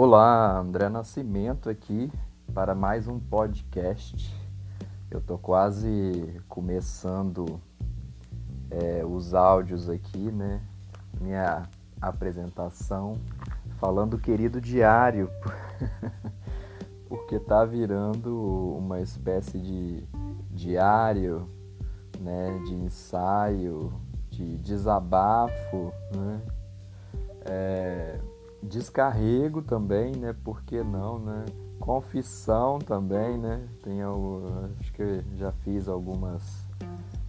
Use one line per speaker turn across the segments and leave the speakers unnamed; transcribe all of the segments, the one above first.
Olá, André Nascimento aqui para mais um podcast. Eu tô quase começando é, os áudios aqui, né? Minha apresentação falando querido diário, porque tá virando uma espécie de diário, né? De ensaio, de desabafo, né? É, descarrego também, né? Por que não, né? Confissão também, né? Tem acho que já fiz algumas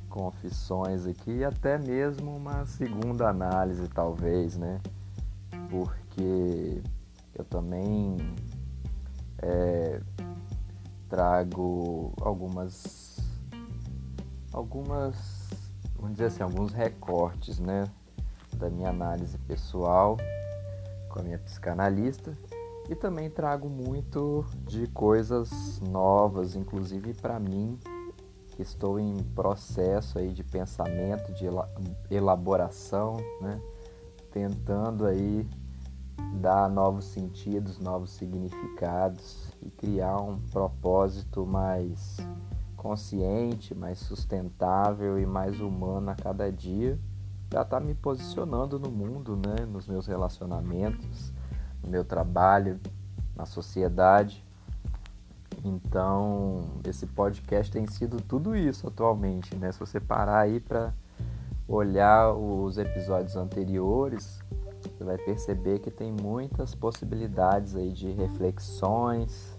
confissões aqui até mesmo uma segunda análise talvez, né? Porque eu também é, trago algumas algumas vamos dizer assim alguns recortes, né? Da minha análise pessoal com a minha psicanalista e também trago muito de coisas novas, inclusive para mim, que estou em processo aí de pensamento, de elaboração, né? tentando aí dar novos sentidos, novos significados e criar um propósito mais consciente, mais sustentável e mais humano a cada dia já está me posicionando no mundo, né? nos meus relacionamentos, no meu trabalho, na sociedade. Então, esse podcast tem sido tudo isso atualmente, né? Se você parar aí para olhar os episódios anteriores, você vai perceber que tem muitas possibilidades aí de reflexões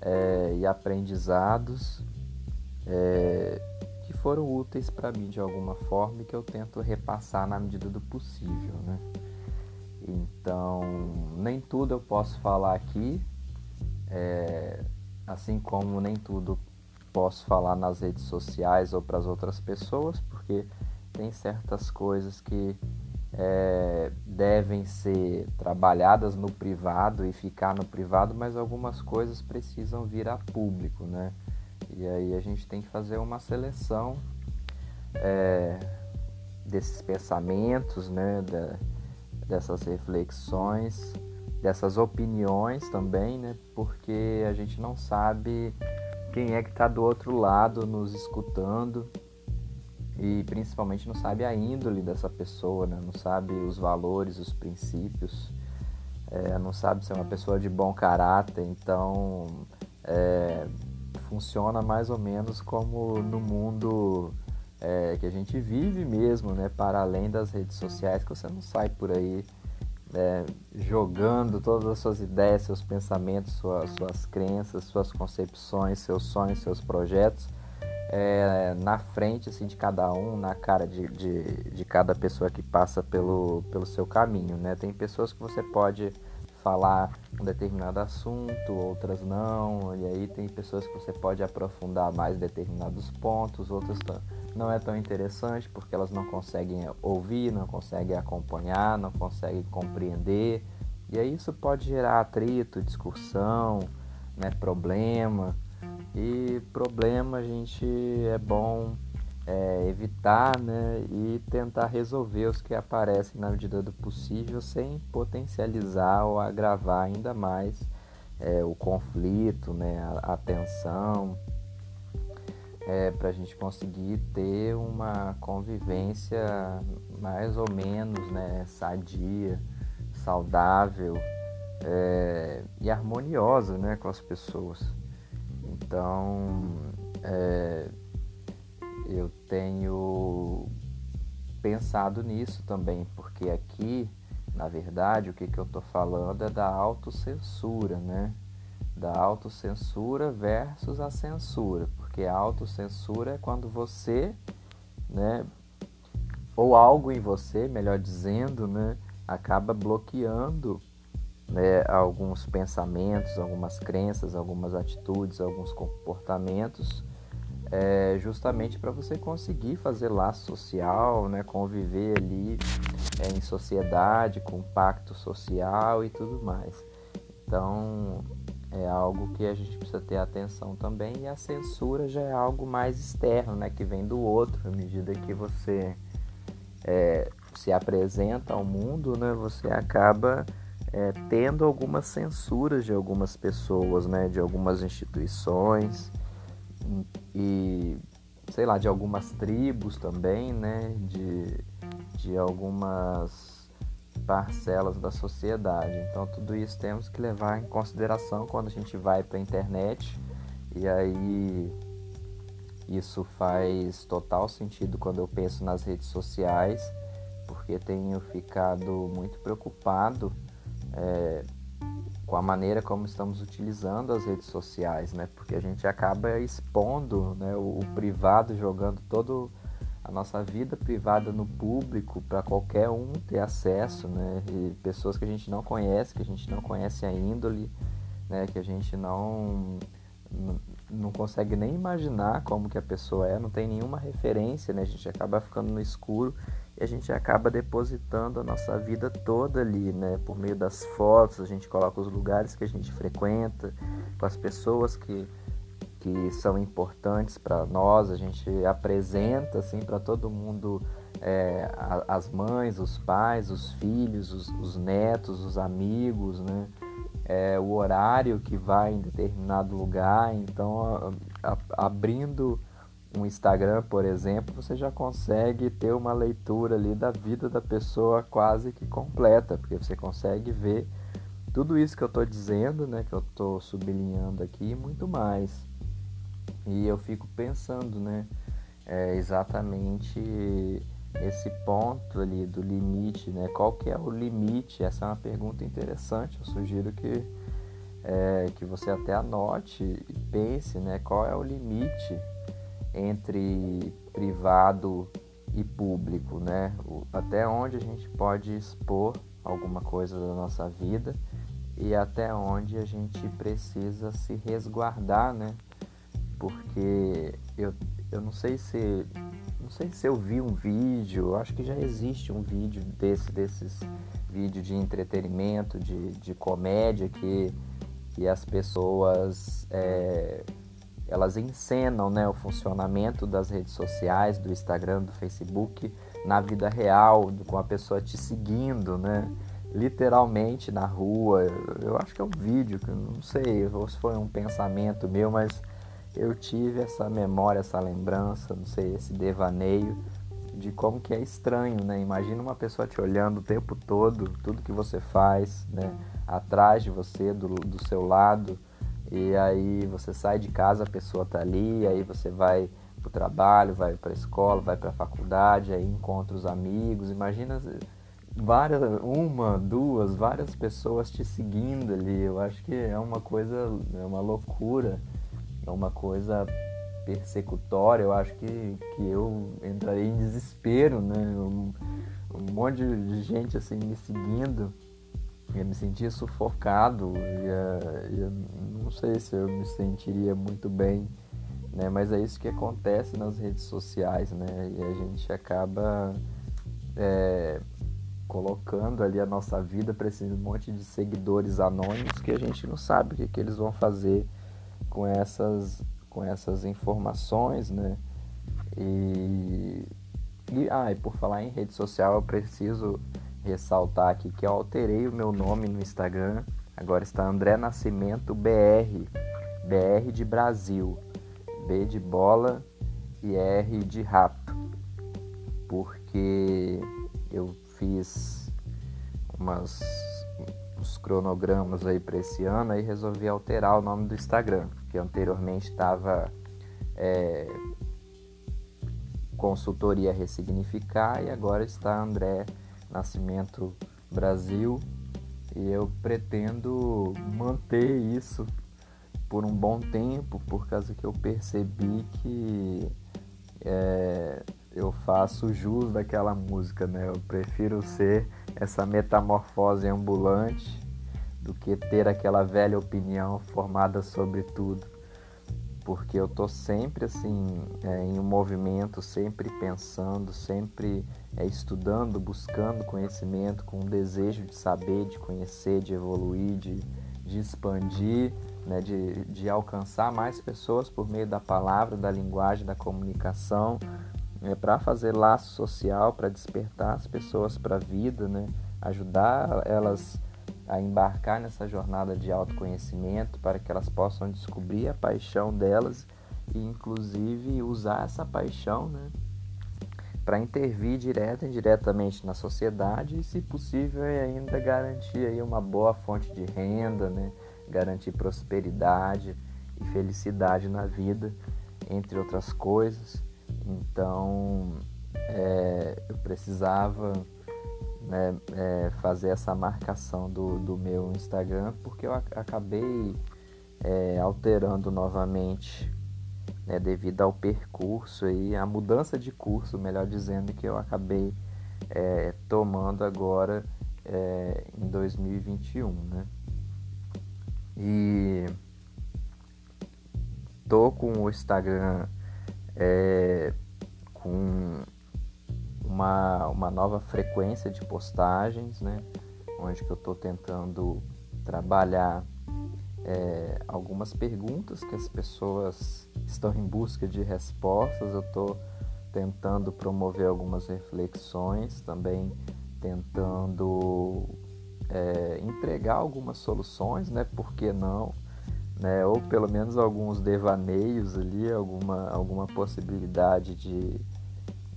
é, e aprendizados é, foram úteis para mim de alguma forma e que eu tento repassar na medida do possível, né? Então, nem tudo eu posso falar aqui, é, assim como nem tudo posso falar nas redes sociais ou para as outras pessoas, porque tem certas coisas que é, devem ser trabalhadas no privado e ficar no privado, mas algumas coisas precisam vir a público, né? E aí a gente tem que fazer uma seleção é, desses pensamentos, né, da, dessas reflexões, dessas opiniões também, né, porque a gente não sabe quem é que está do outro lado nos escutando e principalmente não sabe a índole dessa pessoa, né, não sabe os valores, os princípios, é, não sabe se é uma pessoa de bom caráter, então é, funciona mais ou menos como no mundo é, que a gente vive mesmo, né? Para além das redes sociais, que você não sai por aí é, jogando todas as suas ideias, seus pensamentos, suas, suas crenças, suas concepções, seus sonhos, seus projetos é, na frente assim, de cada um, na cara de, de, de cada pessoa que passa pelo, pelo seu caminho, né? Tem pessoas que você pode falar um determinado assunto, outras não, e aí tem pessoas que você pode aprofundar mais determinados pontos, outras não é tão interessante porque elas não conseguem ouvir, não conseguem acompanhar, não conseguem compreender, e aí isso pode gerar atrito, discussão, né, problema. E problema a gente é bom é, evitar né, e tentar resolver os que aparecem na medida do possível sem potencializar ou agravar ainda mais é, o conflito, né, a, a tensão, é, para a gente conseguir ter uma convivência mais ou menos né, sadia, saudável é, e harmoniosa né, com as pessoas. Então, é, eu tenho pensado nisso também, porque aqui, na verdade, o que, que eu estou falando é da autocensura, né? Da autocensura versus a censura, porque a autocensura é quando você, né, ou algo em você, melhor dizendo, né, acaba bloqueando né, alguns pensamentos, algumas crenças, algumas atitudes, alguns comportamentos é, justamente para você conseguir fazer laço social, né, conviver ali é, em sociedade, com pacto social e tudo mais. Então é algo que a gente precisa ter atenção também e a censura já é algo mais externo, né, que vem do outro, à medida que você é, se apresenta ao mundo, né, você acaba é, tendo algumas censuras de algumas pessoas, né, de algumas instituições e sei lá de algumas tribos também, né, de, de algumas parcelas da sociedade. Então tudo isso temos que levar em consideração quando a gente vai para a internet e aí isso faz total sentido quando eu penso nas redes sociais, porque tenho ficado muito preocupado é, com a maneira como estamos utilizando as redes sociais, né? Porque a gente acaba expondo né, o, o privado, jogando todo a nossa vida privada no público para qualquer um ter acesso, né? E pessoas que a gente não conhece, que a gente não conhece a índole, né? Que a gente não não consegue nem imaginar como que a pessoa é, não tem nenhuma referência, né? A gente acaba ficando no escuro a gente acaba depositando a nossa vida toda ali, né? Por meio das fotos, a gente coloca os lugares que a gente frequenta, com as pessoas que, que são importantes para nós, a gente apresenta assim para todo mundo é, as mães, os pais, os filhos, os, os netos, os amigos, né? é, o horário que vai em determinado lugar. Então, a, a, abrindo um Instagram, por exemplo, você já consegue ter uma leitura ali da vida da pessoa quase que completa, porque você consegue ver tudo isso que eu estou dizendo, né, que eu estou sublinhando aqui e muito mais. E eu fico pensando, né, é, exatamente esse ponto ali do limite, né? Qual que é o limite? Essa é uma pergunta interessante. Eu sugiro que é, que você até anote e pense, né? Qual é o limite entre privado e público, né? Até onde a gente pode expor alguma coisa da nossa vida e até onde a gente precisa se resguardar, né? Porque eu, eu não sei se não sei se eu vi um vídeo, acho que já existe um vídeo desse, desses vídeos de entretenimento, de, de comédia que, que as pessoas é, elas encenam né, o funcionamento das redes sociais, do Instagram, do Facebook, na vida real, com a pessoa te seguindo, né? Literalmente na rua. Eu acho que é um vídeo, que não sei se foi um pensamento meu, mas eu tive essa memória, essa lembrança, não sei, esse devaneio de como que é estranho, né? Imagina uma pessoa te olhando o tempo todo, tudo que você faz, né? Atrás de você, do, do seu lado, e aí você sai de casa, a pessoa tá ali, aí você vai pro trabalho, vai pra escola, vai pra faculdade, aí encontra os amigos, imagina várias, uma, duas, várias pessoas te seguindo ali, eu acho que é uma coisa, é uma loucura, é uma coisa persecutória, eu acho que, que eu entraria em desespero, né? Um, um monte de gente assim me seguindo, eu me sentia sufocado, e eu não sei se eu me sentiria muito bem, né? Mas é isso que acontece nas redes sociais, né? E a gente acaba é, colocando ali a nossa vida para esse monte de seguidores anônimos que a gente não sabe o que, que eles vão fazer com essas, com essas informações, né? E, e, ah, e por falar em rede social, eu preciso ressaltar aqui que eu alterei o meu nome no Instagram. Agora está André Nascimento BR, BR de Brasil, B de bola e R de rato, porque eu fiz umas uns cronogramas aí para esse ano e resolvi alterar o nome do Instagram que anteriormente estava é, consultoria ressignificar e agora está André Nascimento Brasil e eu pretendo manter isso por um bom tempo por causa que eu percebi que é, eu faço jus daquela música, né? Eu prefiro ser essa metamorfose ambulante do que ter aquela velha opinião formada sobre tudo. Porque eu tô sempre assim é, em um movimento, sempre pensando, sempre é, estudando, buscando conhecimento, com um desejo de saber, de conhecer, de evoluir, de, de expandir, né, de, de alcançar mais pessoas por meio da palavra, da linguagem, da comunicação, é, para fazer laço social, para despertar as pessoas para a vida, né, ajudar elas a embarcar nessa jornada de autoconhecimento para que elas possam descobrir a paixão delas e inclusive usar essa paixão, né, para intervir direta e indiretamente na sociedade e, se possível, ainda garantir aí uma boa fonte de renda, né, garantir prosperidade e felicidade na vida, entre outras coisas. Então, é, eu precisava né, é, fazer essa marcação do, do meu Instagram porque eu acabei é, alterando novamente né, devido ao percurso e a mudança de curso, melhor dizendo, que eu acabei é, tomando agora é, em 2021, né? E tô com o Instagram é, com uma, uma nova frequência de postagens, né? Onde que eu estou tentando trabalhar é, algumas perguntas que as pessoas estão em busca de respostas. Eu estou tentando promover algumas reflexões, também tentando é, entregar algumas soluções, né? Por que não? Né? Ou pelo menos alguns devaneios ali, alguma, alguma possibilidade de,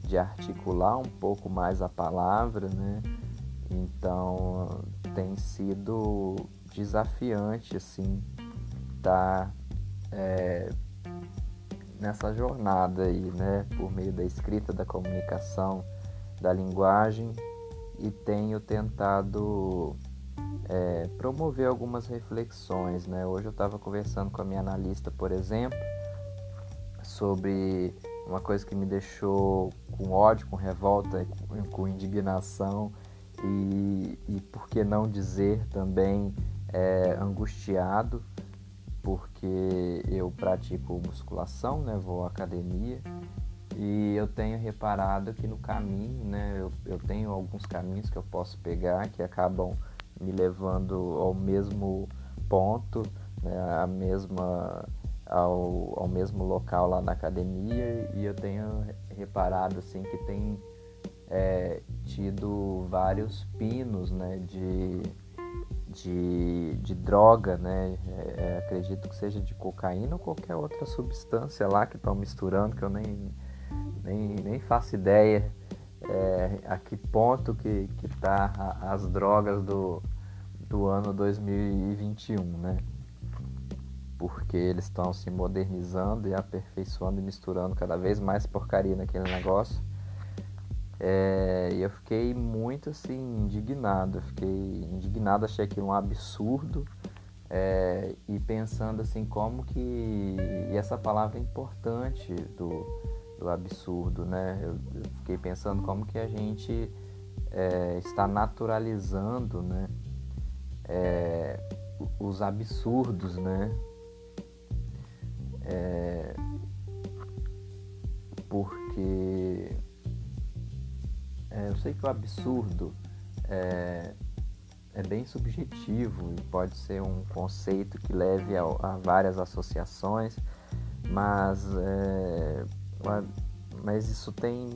de articular um pouco mais a palavra, né? Então tem sido desafiante assim estar tá, é, nessa jornada aí, né? Por meio da escrita, da comunicação, da linguagem e tenho tentado é, promover algumas reflexões, né? Hoje eu estava conversando com a minha analista, por exemplo, sobre uma coisa que me deixou com ódio, com revolta, com, indignação e, e por que não dizer também é, angustiado, porque eu pratico musculação, né? Vou à academia e eu tenho reparado que no caminho, né? Eu, eu tenho alguns caminhos que eu posso pegar que acabam me levando ao mesmo ponto, né? a mesma ao, ao mesmo local lá na academia e eu tenho reparado assim que tem é, tido vários pinos né, de, de, de droga, né? É, é, acredito que seja de cocaína ou qualquer outra substância lá que estão misturando, que eu nem, nem, nem faço ideia é, a que ponto que está as drogas do, do ano 2021, né? Porque eles estão se modernizando e aperfeiçoando e misturando cada vez mais porcaria naquele negócio. É, e eu fiquei muito assim indignado, eu fiquei indignado, achei aquilo um absurdo é, e pensando assim como que e essa palavra é importante do, do absurdo, né? Eu, eu fiquei pensando como que a gente é, está naturalizando, né? É, os absurdos, né? É, porque é, eu sei que o absurdo é, é, bem subjetivo e pode ser um conceito que leve a, a várias associações, mas, é, mas isso tem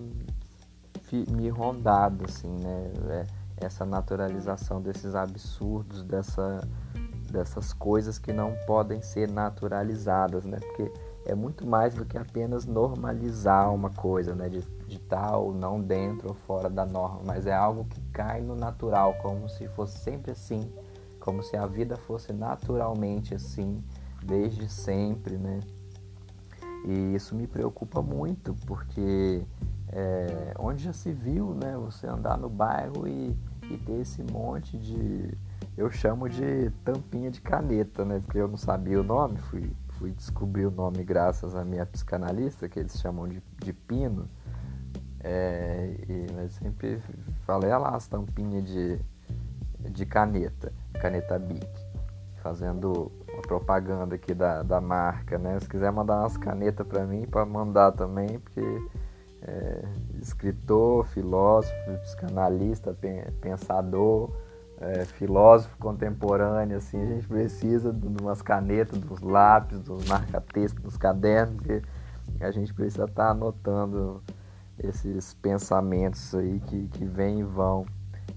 me rondado, assim, né? É, essa naturalização desses absurdos, dessa, dessas coisas que não podem ser naturalizadas, né? Porque é muito mais do que apenas normalizar uma coisa, né? De, de estar ou não dentro ou fora da norma, mas é algo que cai no natural, como se fosse sempre assim, como se a vida fosse naturalmente assim, desde sempre, né? E isso me preocupa muito, porque é, onde já se viu, né? Você andar no bairro e, e ter esse monte de. Eu chamo de tampinha de caneta, né? Porque eu não sabia o nome, fui fui descobrir o nome graças à minha psicanalista, que eles chamam de, de Pino. É, e, mas sempre falei, olha lá as tampinhas de, de caneta, caneta Bic, fazendo uma propaganda aqui da, da marca, né? Se quiser mandar umas canetas para mim, para mandar também, porque é, escritor, filósofo, psicanalista, pensador, é, filósofo contemporâneo, assim, a gente precisa de umas canetas, dos lápis, dos marca-textos, dos cadernos, porque a gente precisa estar tá anotando esses pensamentos aí que, que vêm e vão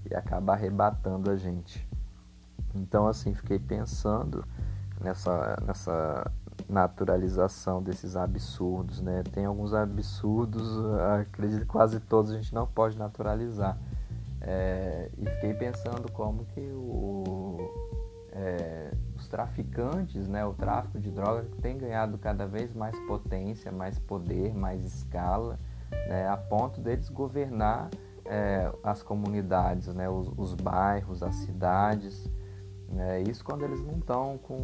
e acaba arrebatando a gente. Então, assim, fiquei pensando nessa, nessa naturalização desses absurdos, né? Tem alguns absurdos, acredito que quase todos a gente não pode naturalizar. É, e fiquei pensando como que o, é, os traficantes, né, o tráfico de drogas tem ganhado cada vez mais potência, mais poder, mais escala, né, a ponto deles governar é, as comunidades, né, os, os bairros, as cidades. Né, isso quando eles não estão com,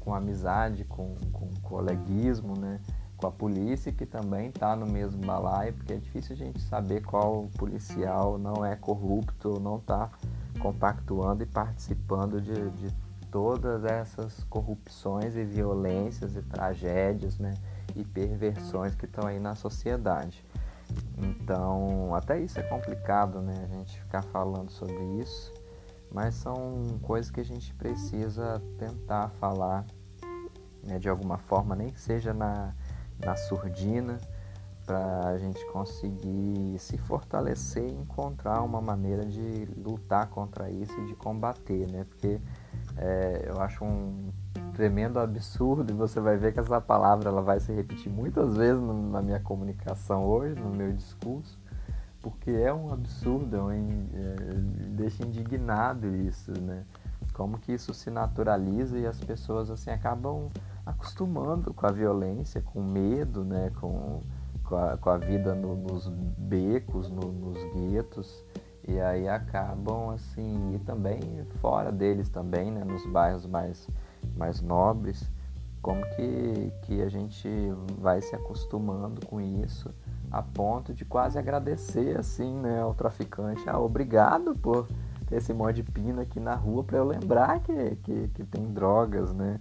com amizade, com, com coleguismo, né, com a polícia que também está no mesmo balaio, porque é difícil a gente saber qual policial não é corrupto não está compactuando e participando de, de todas essas corrupções e violências e tragédias né, e perversões que estão aí na sociedade. Então, até isso é complicado, né? A gente ficar falando sobre isso, mas são coisas que a gente precisa tentar falar né, de alguma forma, nem que seja na, na surdina, para a gente conseguir se fortalecer e encontrar uma maneira de lutar contra isso e de combater, né? Porque é, eu acho um tremendo absurdo e você vai ver que essa palavra ela vai se repetir muitas vezes na minha comunicação hoje, no meu discurso, porque é um absurdo, é, é, deixa indignado isso, né? Como que isso se naturaliza e as pessoas assim acabam acostumando com a violência, com medo, né? Com, com, a, com a vida no, nos becos, no, nos guetos e aí acabam assim e também fora deles também, né? Nos bairros mais mais nobres, como que, que a gente vai se acostumando com isso a ponto de quase agradecer assim, né, ao traficante, ah, obrigado por ter esse monte de pino aqui na rua para eu lembrar que, que, que tem drogas, né?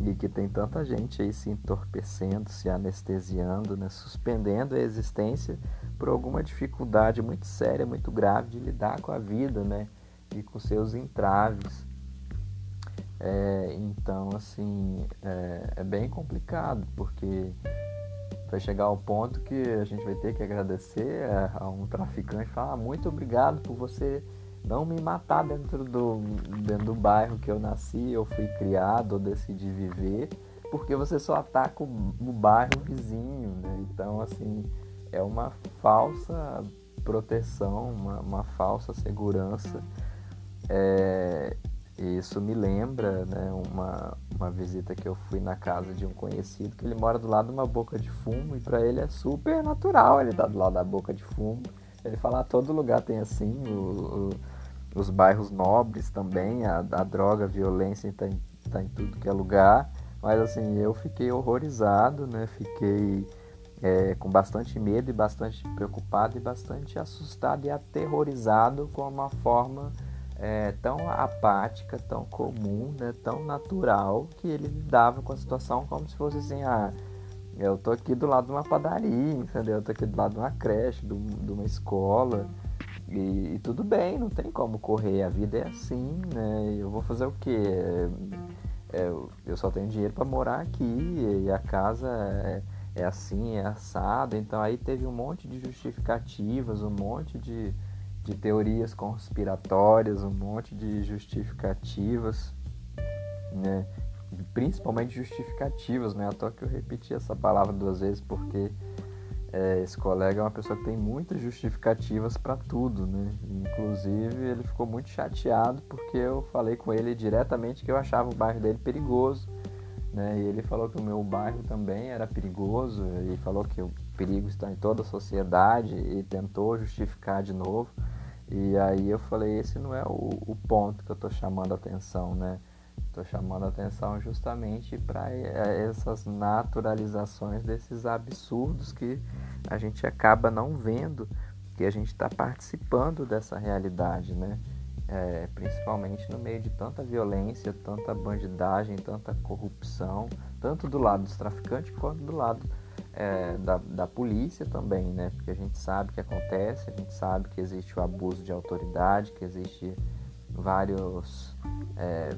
E que tem tanta gente aí se entorpecendo, se anestesiando, né? suspendendo a existência por alguma dificuldade muito séria, muito grave de lidar com a vida, né? E com seus entraves. É, então, assim, é, é, bem complicado, porque vai chegar ao ponto que a gente vai ter que agradecer a, um traficante e falar ah, muito obrigado por você não me matar dentro do, dentro do bairro que eu nasci, eu fui criado, ou decidi viver, porque você só ataca o, o bairro vizinho, né? Então, assim, é uma falsa proteção, uma, uma falsa segurança. É, isso me lembra né, uma, uma visita que eu fui na casa de um conhecido que ele mora do lado de uma boca de fumo e para ele é super natural ele tá do lado da boca de fumo. Ele fala, ah, todo lugar tem assim, o, o, os bairros nobres também, a, a droga, a violência está em, tá em tudo que é lugar. Mas assim, eu fiquei horrorizado, né? Fiquei é, com bastante medo e bastante preocupado e bastante assustado e aterrorizado com uma forma é, tão apática, tão comum, né, tão natural, que ele lidava com a situação como se fosse assim, ah, eu tô aqui do lado de uma padaria, entendeu? Eu tô aqui do lado de uma creche, de, de uma escola, e, e, tudo bem, não tem como correr, a vida é assim, né? Eu vou fazer o quê? É, é, eu só tenho dinheiro para morar aqui, e a casa é, é assim, é assado, então aí teve um monte de justificativas, um monte de de teorias conspiratórias, um monte de justificativas, né? principalmente justificativas, né? À toa que eu repeti essa palavra duas vezes porque é, esse colega é uma pessoa que tem muitas justificativas para tudo, né? Inclusive ele ficou muito chateado porque eu falei com ele diretamente que eu achava o bairro dele perigoso, né? E ele falou que o meu bairro também era perigoso e falou que o perigo está em toda a sociedade e tentou justificar de novo. E aí eu falei, esse não é o, o ponto que eu estou chamando a atenção, né? Estou chamando a atenção justamente para é, essas naturalizações desses absurdos que a gente acaba não vendo, que a gente está participando dessa realidade, né? É, principalmente no meio de tanta violência, tanta bandidagem, tanta corrupção, tanto do lado dos traficantes quanto do lado é, da, da polícia também, né? Porque a gente sabe que acontece, a gente sabe que existe o abuso de autoridade, que existe vários é,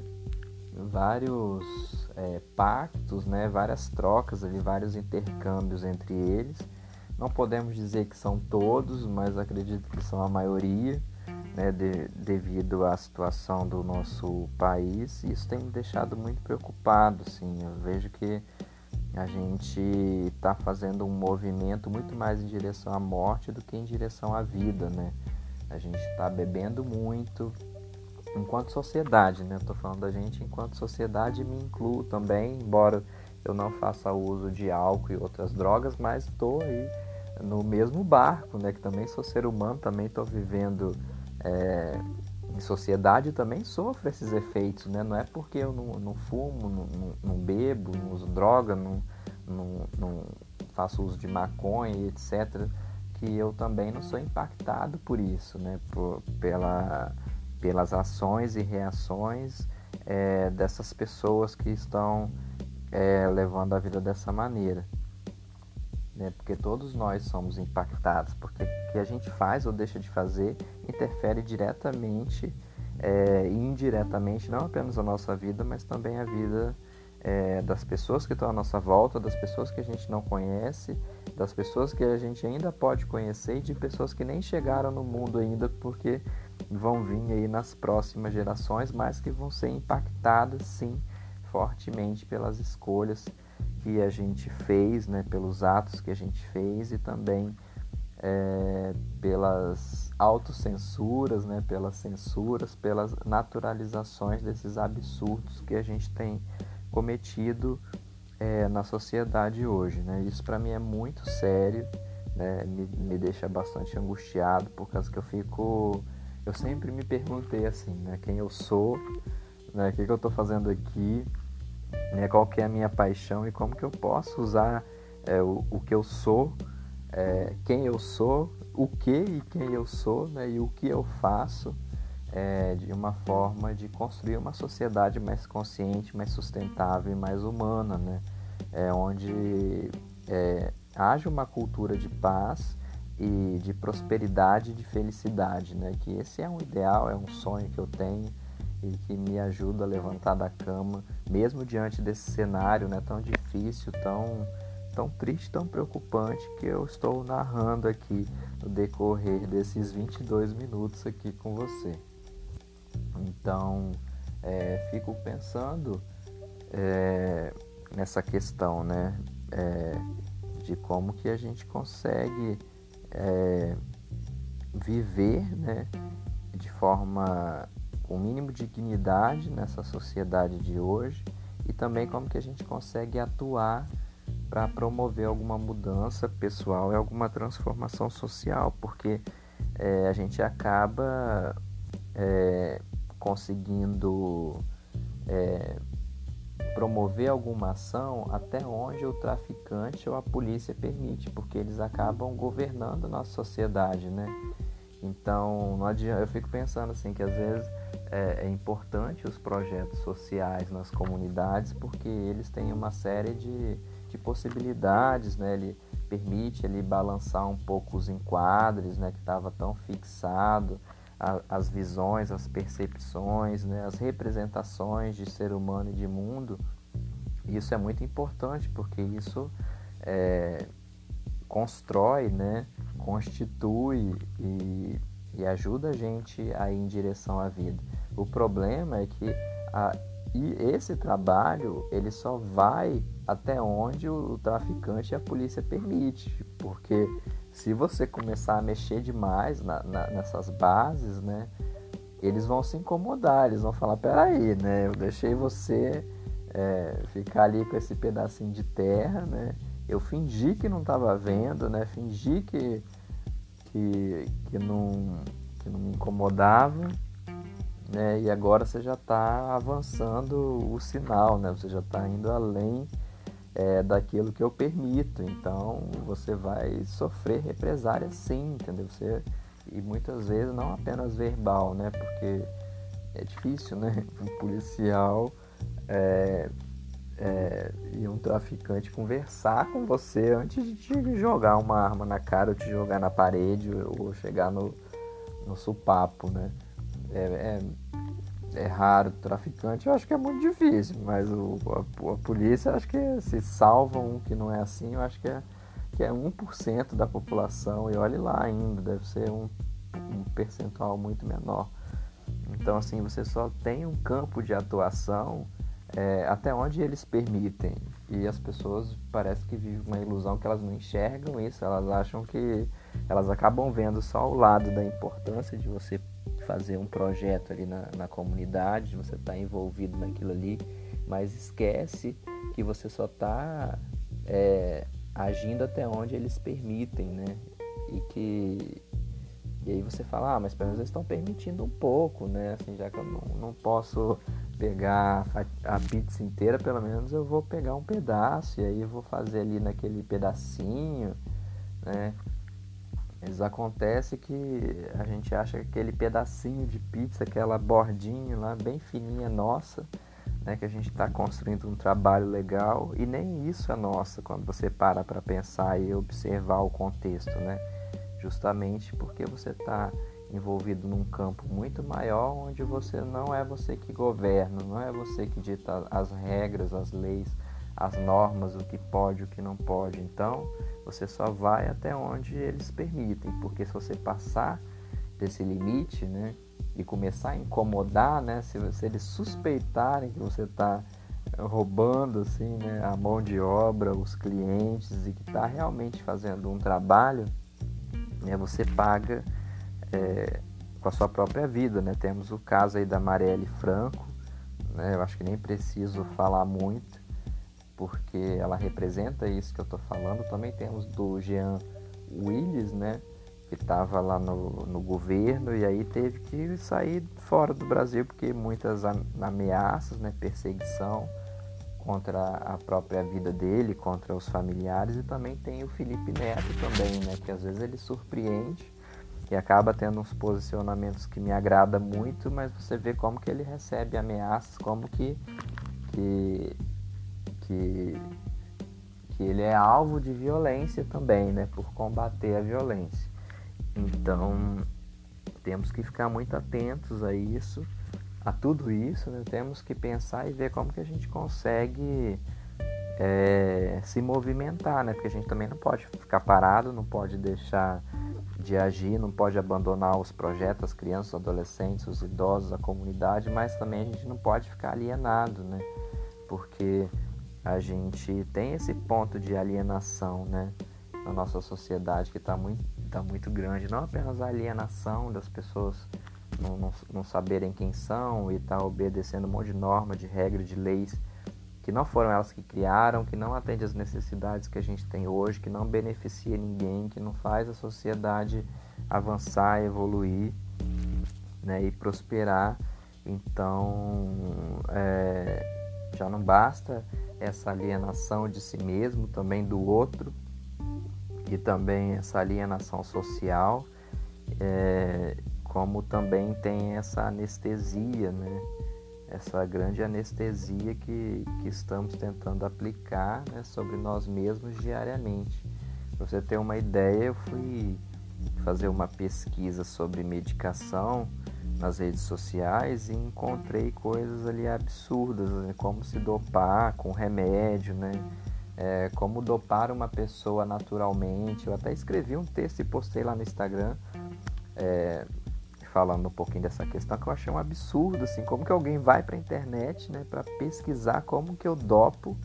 vários é, pactos, né? Várias trocas ali, vários intercâmbios entre eles. Não podemos dizer que são todos, mas acredito que são a maioria. né, de, devido à situação do nosso país, isso tem me deixado muito preocupado. Sim, eu vejo que a gente está fazendo um movimento muito mais em direção à morte do que em direção à vida, né? A gente está bebendo muito enquanto sociedade, né? Estou falando da gente enquanto sociedade me incluo também, embora eu não faça uso de álcool e outras drogas, mas estou aí no mesmo barco, né? Que também sou ser humano, também estou vivendo é, em sociedade também sofre esses efeitos, né? Não é porque eu não, não fumo, não, não, não, bebo, não uso droga, não, não, faço uso de maconha etc., que eu também não sou impactado por isso, né? Por, pela, pelas ações e reações é, dessas pessoas que estão é, levando a vida dessa maneira né? porque todos nós somos impactados, porque o que a gente faz ou deixa de fazer interfere diretamente é, e indiretamente, não apenas a nossa vida, mas também a vida é, das pessoas que estão à nossa volta, das pessoas que a gente não conhece, das pessoas que a gente ainda pode conhecer e de pessoas que nem chegaram no mundo ainda, porque vão vir aí nas próximas gerações, mas que vão ser impactadas sim fortemente pelas escolhas que a gente fez, né, pelos atos que a gente fez e também é, pelas autocensuras, né, pelas censuras, pelas naturalizações desses absurdos que a gente tem cometido é, na sociedade hoje. Né? Isso para mim é muito sério, né? me, me deixa bastante angustiado, por causa que eu fico. Eu sempre me perguntei assim, né, quem eu sou, né, o que, que eu estou fazendo aqui, né, qual que é a minha paixão e como que eu posso usar é, o, o que eu sou, é, quem eu sou, o que e quem eu sou né, e o que eu faço é, de uma forma de construir uma sociedade mais consciente, mais sustentável e mais humana, né, é, onde é, haja uma cultura de paz e de prosperidade e de felicidade, né, que esse é um ideal, é um sonho que eu tenho e que me ajuda a levantar da cama, mesmo diante desse cenário né, tão difícil, tão, tão triste, tão preocupante que eu estou narrando aqui no decorrer desses 22 minutos aqui com você. Então, é, fico pensando é, nessa questão, né, é, de como que a gente consegue é, viver, né, de forma com o mínimo de dignidade nessa sociedade de hoje e também como que a gente consegue atuar para promover alguma mudança pessoal e alguma transformação social, porque é, a gente acaba é, conseguindo é, promover alguma ação até onde o traficante ou a polícia permite, porque eles acabam governando a nossa sociedade, né? Então, não adianta, eu fico pensando assim que às vezes é, é, importante os projetos sociais nas comunidades porque eles têm uma série de, de possibilidades, né? Ele permite ele balançar um pouco os enquadres, né? Que estava tão fixado, a, as visões, as percepções, né? As representações de ser humano e de mundo. Isso é muito importante porque isso é, constrói, né? Constitui e, e ajuda a gente a ir em direção à vida. O problema é que a, esse trabalho ele só vai até onde o, traficante e a polícia permite, porque se você começar a mexer demais na, na, nessas bases, né, eles vão se incomodar, eles vão falar, peraí, né, eu deixei você é, ficar ali com esse pedacinho de terra, né, eu fingi que não estava vendo, né, fingi que, que, que, não, que não me incomodava, né? E agora você já está avançando o sinal, né? Você já está indo além é, daquilo que eu permito. Então você vai sofrer represália sim, entendeu? Você, e muitas vezes não apenas verbal, né? Porque é difícil, né? Um policial é, é, e um traficante conversar com você antes de te jogar uma arma na cara ou te jogar na parede ou chegar no, no supapo, né? É, é, raro traficante, eu acho que é muito difícil, mas o, a, a, polícia, acho que se salva um que não é assim, eu acho que é, que é 1% da população, e olhe lá ainda, deve ser um um percentual muito menor. Então, assim, você só tem um campo de atuação é, até onde eles permitem. E as pessoas parece que vivem uma ilusão que elas não enxergam isso, elas acham que elas acabam vendo só o lado da importância de você fazer um projeto ali na, na comunidade, de você estar tá envolvido naquilo ali, mas esquece que você só está é, agindo até onde eles permitem, né? E que e aí você fala, ah, mas pelo menos eles estão permitindo um pouco, né? Assim, já que eu não, não posso pegar a pizza inteira, pelo menos eu vou pegar um pedaço e aí eu vou fazer ali naquele pedacinho, né? Mas acontece que a gente acha que aquele pedacinho de pizza, aquela bordinha lá bem fininha nossa, né, que a gente está construindo um trabalho legal e nem isso é nossa quando você para para pensar e observar o contexto, né? Justamente porque você está envolvido num campo muito maior onde você não é você que governa, não é você que dita as regras, as leis, as normas, o que pode, o que não pode. Então, você só vai até onde eles permitem, porque se você passar desse limite, né, e começar a incomodar, né, se, se eles suspeitarem que você está roubando assim, né, a mão de obra, os clientes e que está realmente fazendo um trabalho, né, você paga é, com a sua própria vida, né? Temos o caso aí da Marielle Franco, né? Eu acho que nem preciso falar muito, porque ela representa isso que eu estou falando. Também temos do Jean Willis, né? Que estava lá no, no governo e aí teve que sair fora do Brasil porque muitas ameaças, né? Perseguição contra a própria vida dele, contra os familiares e também tem o Felipe Neto também, né? Que às vezes ele surpreende que acaba tendo uns posicionamentos que me agrada muito, mas você vê como que ele recebe ameaças, como que que que, que ele é alvo de violência também, né, por combater a violência. Então, temos que ficar muito atentos a isso, a tudo isso, né? Temos que pensar e ver como que a gente consegue é, se movimentar, né? Porque a gente também não pode ficar parado, não pode deixar de agir, não pode abandonar os projetos, as crianças, os adolescentes, os idosos, a comunidade, mas também a gente não pode ficar alienado, né? Porque a gente tem esse ponto de alienação, né? Na nossa sociedade que está muito, tá muito grande, não apenas a alienação das pessoas não, não, não saberem quem são e estar tá obedecendo um monte de norma, de regra, de leis que não foram elas que criaram, que não atende às necessidades que a gente tem hoje, que não beneficia ninguém, que não faz a sociedade avançar, evoluir né, e prosperar. Então, é, já não basta essa alienação de si mesmo, também do outro, e também essa alienação social, é, como também tem essa anestesia, né? essa grande anestesia que, que estamos tentando aplicar né, sobre nós mesmos diariamente. Para você ter uma ideia, eu fui fazer uma pesquisa sobre medicação nas redes sociais e encontrei coisas ali absurdas, né, como se dopar com remédio, né? É, como dopar uma pessoa naturalmente. Eu até escrevi um texto e postei lá no Instagram. É, falando um pouquinho dessa questão que eu achei um absurdo, assim, como que alguém vai para a internet, né, para pesquisar como que eu dopo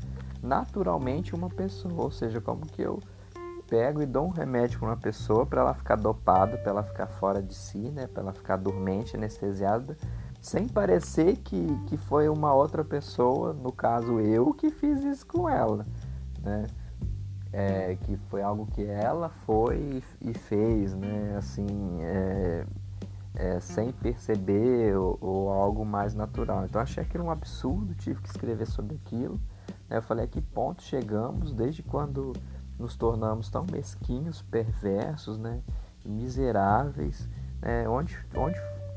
naturalmente uma pessoa, ou seja, como que eu pego e dou um remédio para uma pessoa para ela ficar dopada, para ela ficar fora de si, né, para ela ficar dormente, anestesiada, sem parecer que, que foi uma outra pessoa, no caso eu, que fiz isso com ela, né? É, que foi algo que ela foi e fez, né? Assim, é, é, sem perceber ou, ou, algo mais natural. Então achei aquilo um absurdo, tive que escrever sobre aquilo. Né? Eu falei a que ponto chegamos desde quando nos tornamos tão mesquinhos, perversos, né? miseráveis, né? onde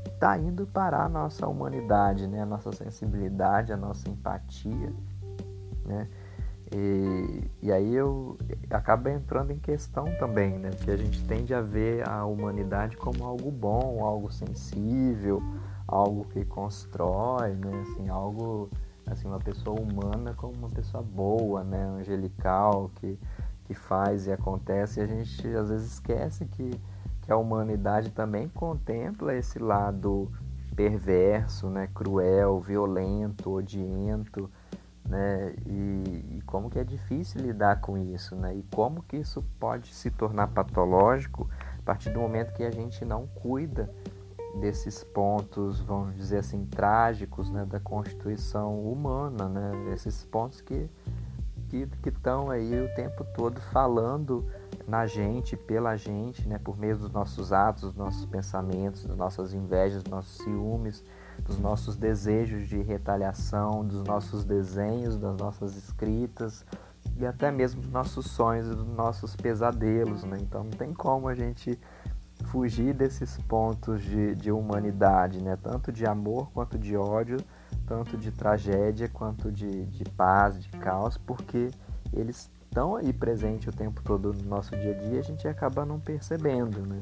está indo parar a nossa humanidade, né? a nossa sensibilidade, a nossa empatia, né? E, e aí eu acaba entrando em questão também, né? Porque a gente tende a ver a humanidade como algo bom, algo sensível, algo que constrói, né? Assim, algo assim, uma pessoa humana como uma pessoa boa, né? Angelical, que, que faz e acontece. E a gente às vezes esquece que, que a humanidade também contempla esse lado perverso, né, cruel, violento, odiento, né, e, e, como que é difícil lidar com isso, né, e como que isso pode se tornar patológico a partir do momento que a gente não cuida desses pontos, vamos dizer assim, trágicos, né, da constituição humana, né, esses pontos que que estão aí o tempo todo falando na gente, pela gente, né, por meio dos nossos atos, dos nossos pensamentos, das nossas invejas, dos nossos ciúmes, dos nossos desejos de retaliação, dos nossos desenhos, das nossas escritas e até mesmo dos nossos sonhos e dos nossos pesadelos, né? Então não tem como a gente fugir desses pontos de, de humanidade, né? Tanto de amor quanto de ódio, tanto de tragédia quanto de, de paz, de caos, porque eles estão aí presentes o tempo todo no nosso dia a dia e a gente acaba não percebendo, né?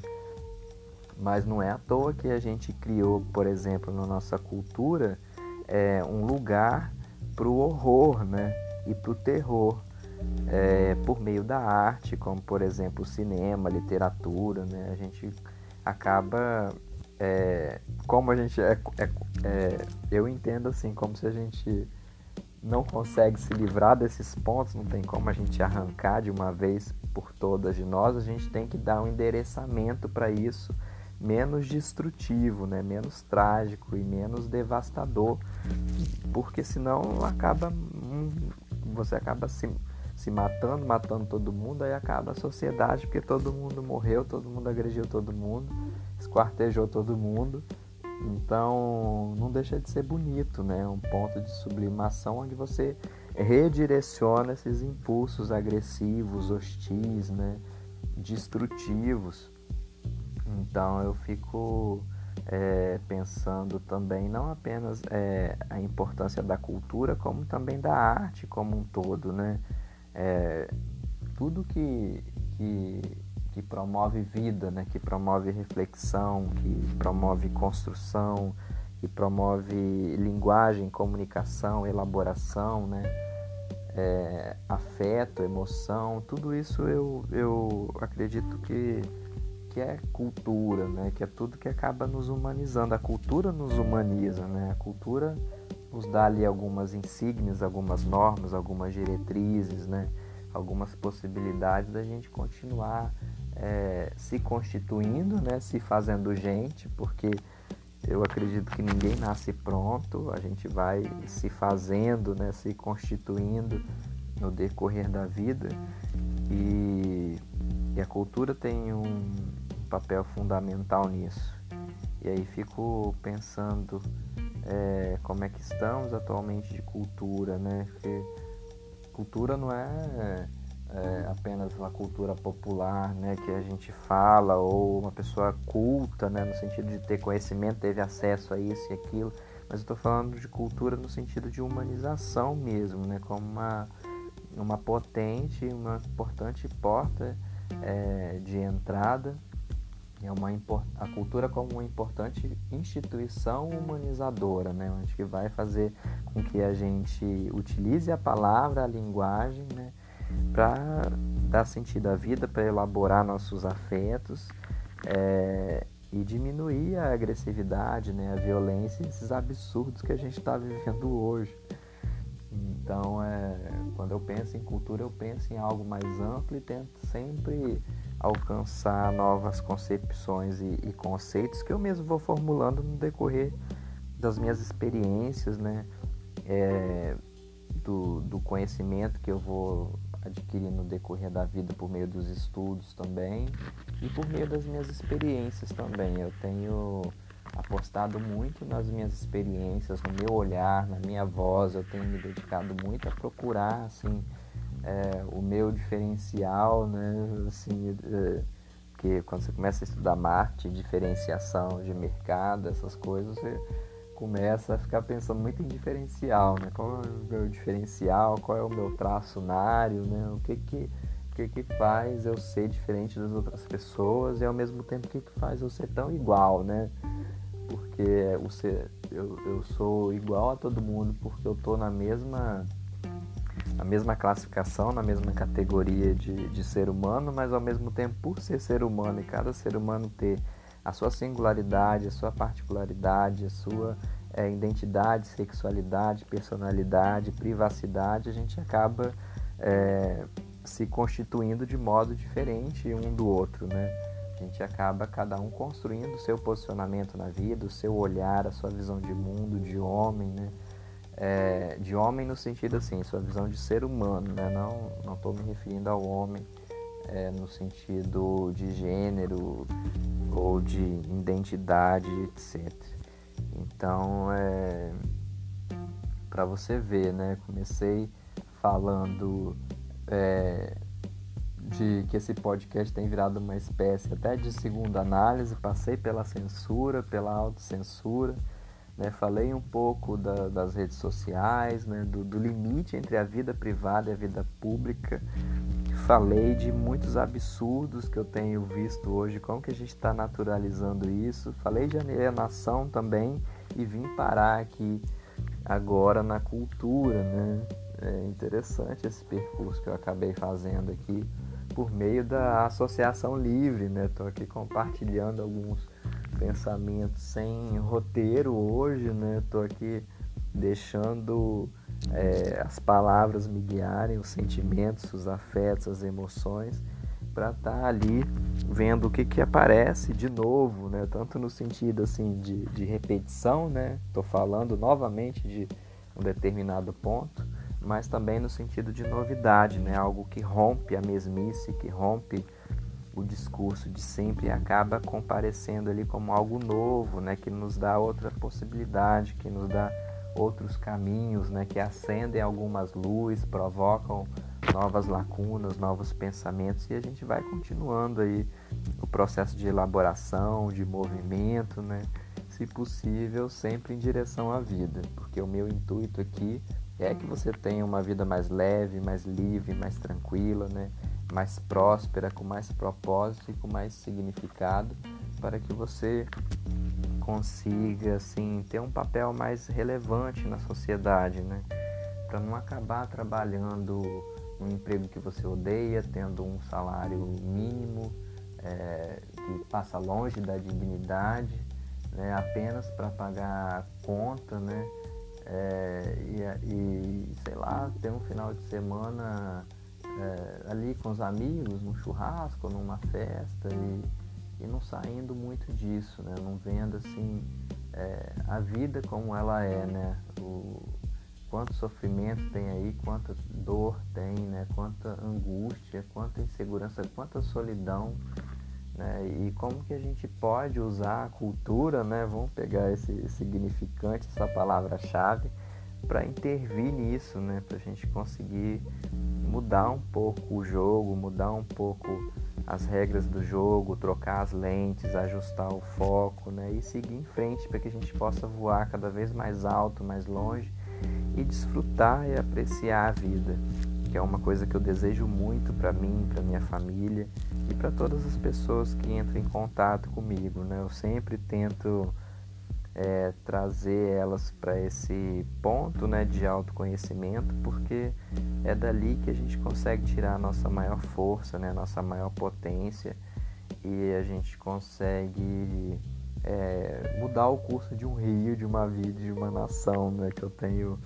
Mas não é à toa que a gente criou, por exemplo, na nossa cultura, é, um lugar para o horror, né? E para o terror, é, por meio da arte, como por exemplo cinema, literatura, né? A gente acaba, é, como a gente é, é, é eu entendo assim, como se a gente não consegue se livrar desses pontos, não tem como a gente arrancar de uma vez por todas de nós, a gente tem que dar um endereçamento para isso menos destrutivo, né? menos trágico e menos devastador, porque senão acaba hum, você acaba se, se matando, matando todo mundo, aí acaba a sociedade, porque todo mundo morreu, todo mundo agrediu todo mundo, esquartejou todo mundo então, não deixa de ser bonito, né? Um ponto de sublimação onde você redireciona esses impulsos agressivos, hostis, né? Destrutivos. Então, eu fico é, pensando também não apenas é, a importância da cultura, como também da arte como um todo, né? É, tudo que, que que promove vida, né? que promove reflexão, que promove construção, que promove linguagem, comunicação, elaboração, né? É, afeto, emoção, tudo isso eu, eu acredito que, que é cultura, né? que é tudo que acaba nos humanizando. A cultura nos humaniza, né? a cultura nos dá ali algumas insígnias, algumas normas, algumas diretrizes, né? algumas possibilidades da gente continuar é, se constituindo, né, se fazendo gente, porque eu acredito que ninguém nasce pronto, a gente vai se fazendo, né, se constituindo no decorrer da vida e, e a cultura tem um papel fundamental nisso. E aí fico pensando é, como é que estamos atualmente de cultura, né? Porque cultura não é é, apenas uma cultura popular, né, que a gente fala, ou uma pessoa culta, né, no sentido de ter conhecimento, teve acesso a isso e aquilo, mas eu estou falando de cultura no sentido de humanização mesmo, né, como uma, uma potente, uma importante porta é, de entrada, é uma a cultura como uma importante instituição humanizadora, né, onde que vai fazer com que a gente utilize a palavra, a linguagem, né, para dar sentido à vida, para elaborar nossos afetos é, e diminuir a agressividade, né, a violência, esses absurdos que a gente está vivendo hoje. Então, é, quando eu penso em cultura, eu penso em algo mais amplo e tento sempre alcançar novas concepções e, e conceitos que eu mesmo vou formulando no decorrer das minhas experiências, né? É, do, do conhecimento que eu vou adquirindo no decorrer da vida por meio dos estudos também e por meio das minhas experiências também. Eu tenho apostado muito nas minhas experiências, no meu olhar, na minha voz. Eu tenho me dedicado muito a procurar assim é, o meu diferencial, né? Assim, é, porque quando você começa a estudar marketing, diferenciação de mercado, essas coisas, você começa a ficar pensando muito em diferencial, né? Qual é o meu diferencial, qual é o meu traçonário, né? O que que, o que, que faz eu ser diferente das outras pessoas e ao mesmo tempo o que, que faz eu ser tão igual, né? Porque o ser, eu, eu sou igual a todo mundo porque eu tô na mesma a mesma classificação, na mesma categoria de, de ser humano, mas ao mesmo tempo, por ser ser humano e cada ser humano ter a sua singularidade, a sua particularidade, a sua é, identidade, sexualidade, personalidade, privacidade, a gente acaba é, se constituindo de modo diferente um do outro, né? A gente acaba cada um construindo o seu posicionamento na vida, o seu olhar, a sua visão de mundo, de homem, né? É, de homem no sentido assim, sua visão de ser humano, né? Não estou me referindo ao homem é, no sentido de gênero ou de identidade, etc. Então, é, para você ver, né? Comecei falando é, de que esse podcast tem virado uma espécie até de segunda análise, passei pela censura, pela autocensura, né? falei um pouco da, das redes sociais, né? do, do limite entre a vida privada e a vida pública, falei de muitos absurdos que eu tenho visto hoje, como que a gente está naturalizando isso, falei de alienação também e vim parar aqui agora na cultura, né? É interessante esse percurso que eu acabei fazendo aqui por meio da associação livre, né? Estou aqui compartilhando alguns pensamentos sem roteiro hoje, né? Estou aqui deixando é, as palavras me guiarem, os sentimentos, os afetos, as emoções, para estar tá ali vendo o que, que aparece de novo, né? Tanto no sentido assim de, de repetição, né? Estou falando novamente de um determinado ponto, mas também no sentido de novidade, né? Algo que rompe a mesmice, que rompe o discurso de sempre e acaba comparecendo ali como algo novo, né? Que nos dá outra possibilidade, que nos dá outros caminhos, né? Que acendem algumas luzes, provocam novas lacunas, novos pensamentos e a gente vai continuando aí o processo de elaboração, de movimento, né? Se possível, sempre em direção à vida, porque o meu intuito aqui é que você tenha uma vida mais leve, mais livre, mais tranquila, né? mais próspera, com mais propósito e com mais significado, para que você consiga assim ter um papel mais relevante na sociedade, né? Para não acabar trabalhando um emprego que você odeia, tendo um salário mínimo é, que passa longe da dignidade, né? Apenas para pagar a conta, né? É, e, e, sei lá, ter um final de semana é, ali com os amigos, num churrasco, numa festa e, e não saindo muito disso, né? Não vendo assim é, a vida como ela é, né? O, quanto sofrimento tem aí, quanta dor tem, né? Quanta angústia, quanta insegurança, quanta solidão né? E como que a gente pode usar a cultura, né? Vamos pegar esse significante, essa palavra-chave, para intervir nisso, né? Para a gente conseguir mudar um pouco o jogo, mudar um pouco as regras do jogo, trocar as lentes, ajustar o foco, né? E seguir em frente para que a gente possa voar cada vez mais alto, mais longe e desfrutar e apreciar a vida que é uma coisa que eu desejo muito para mim, para minha família e para todas as pessoas que entram em contato comigo. Né? Eu sempre tento é, trazer elas para esse ponto né, de autoconhecimento, porque é dali que a gente consegue tirar a nossa maior força, né, a nossa maior potência e a gente consegue é, mudar o curso de um rio, de uma vida, de uma nação, né, que eu tenho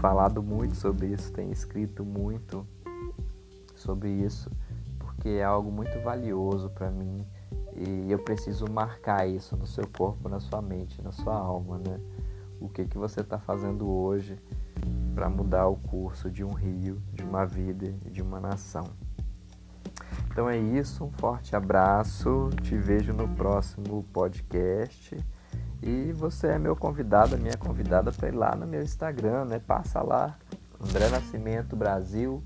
falado muito sobre isso, tenho escrito muito sobre isso, porque é algo muito valioso para mim e eu preciso marcar isso no seu corpo, na sua mente, na sua alma, né? O que que você está fazendo hoje para mudar o curso de um rio, de uma vida de uma nação? Então é isso, um forte abraço, te vejo no próximo podcast. E você é meu convidado, minha convidada para ir lá no meu Instagram, né? Passa lá, André Nascimento Brasil.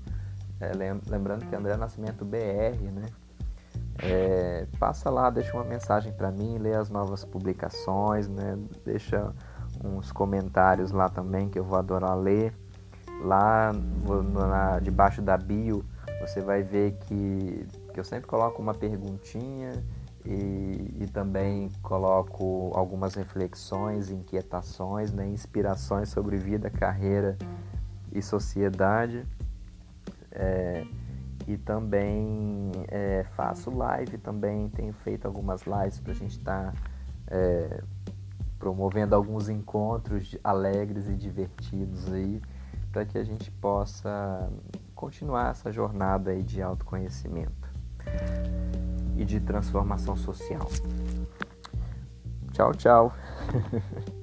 É, lembrando que André Nascimento BR, né? É, passa lá, deixa uma mensagem para mim, lê as novas publicações, né? Deixa uns comentários lá também que eu vou adorar ler. Lá na, debaixo da bio você vai ver que, que eu sempre coloco uma perguntinha e, e, também coloco algumas reflexões, inquietaçes, né, inspirações sobre vida, carreira e sociedade. É, e também é, faço live também, tenho feito algumas lives para a gente estar tá, é, promovendo alguns encontros alegres e divertidos aí, para que a gente possa continuar essa jornada aí de autoconhecimento e de transformação social. Tchau, tchau.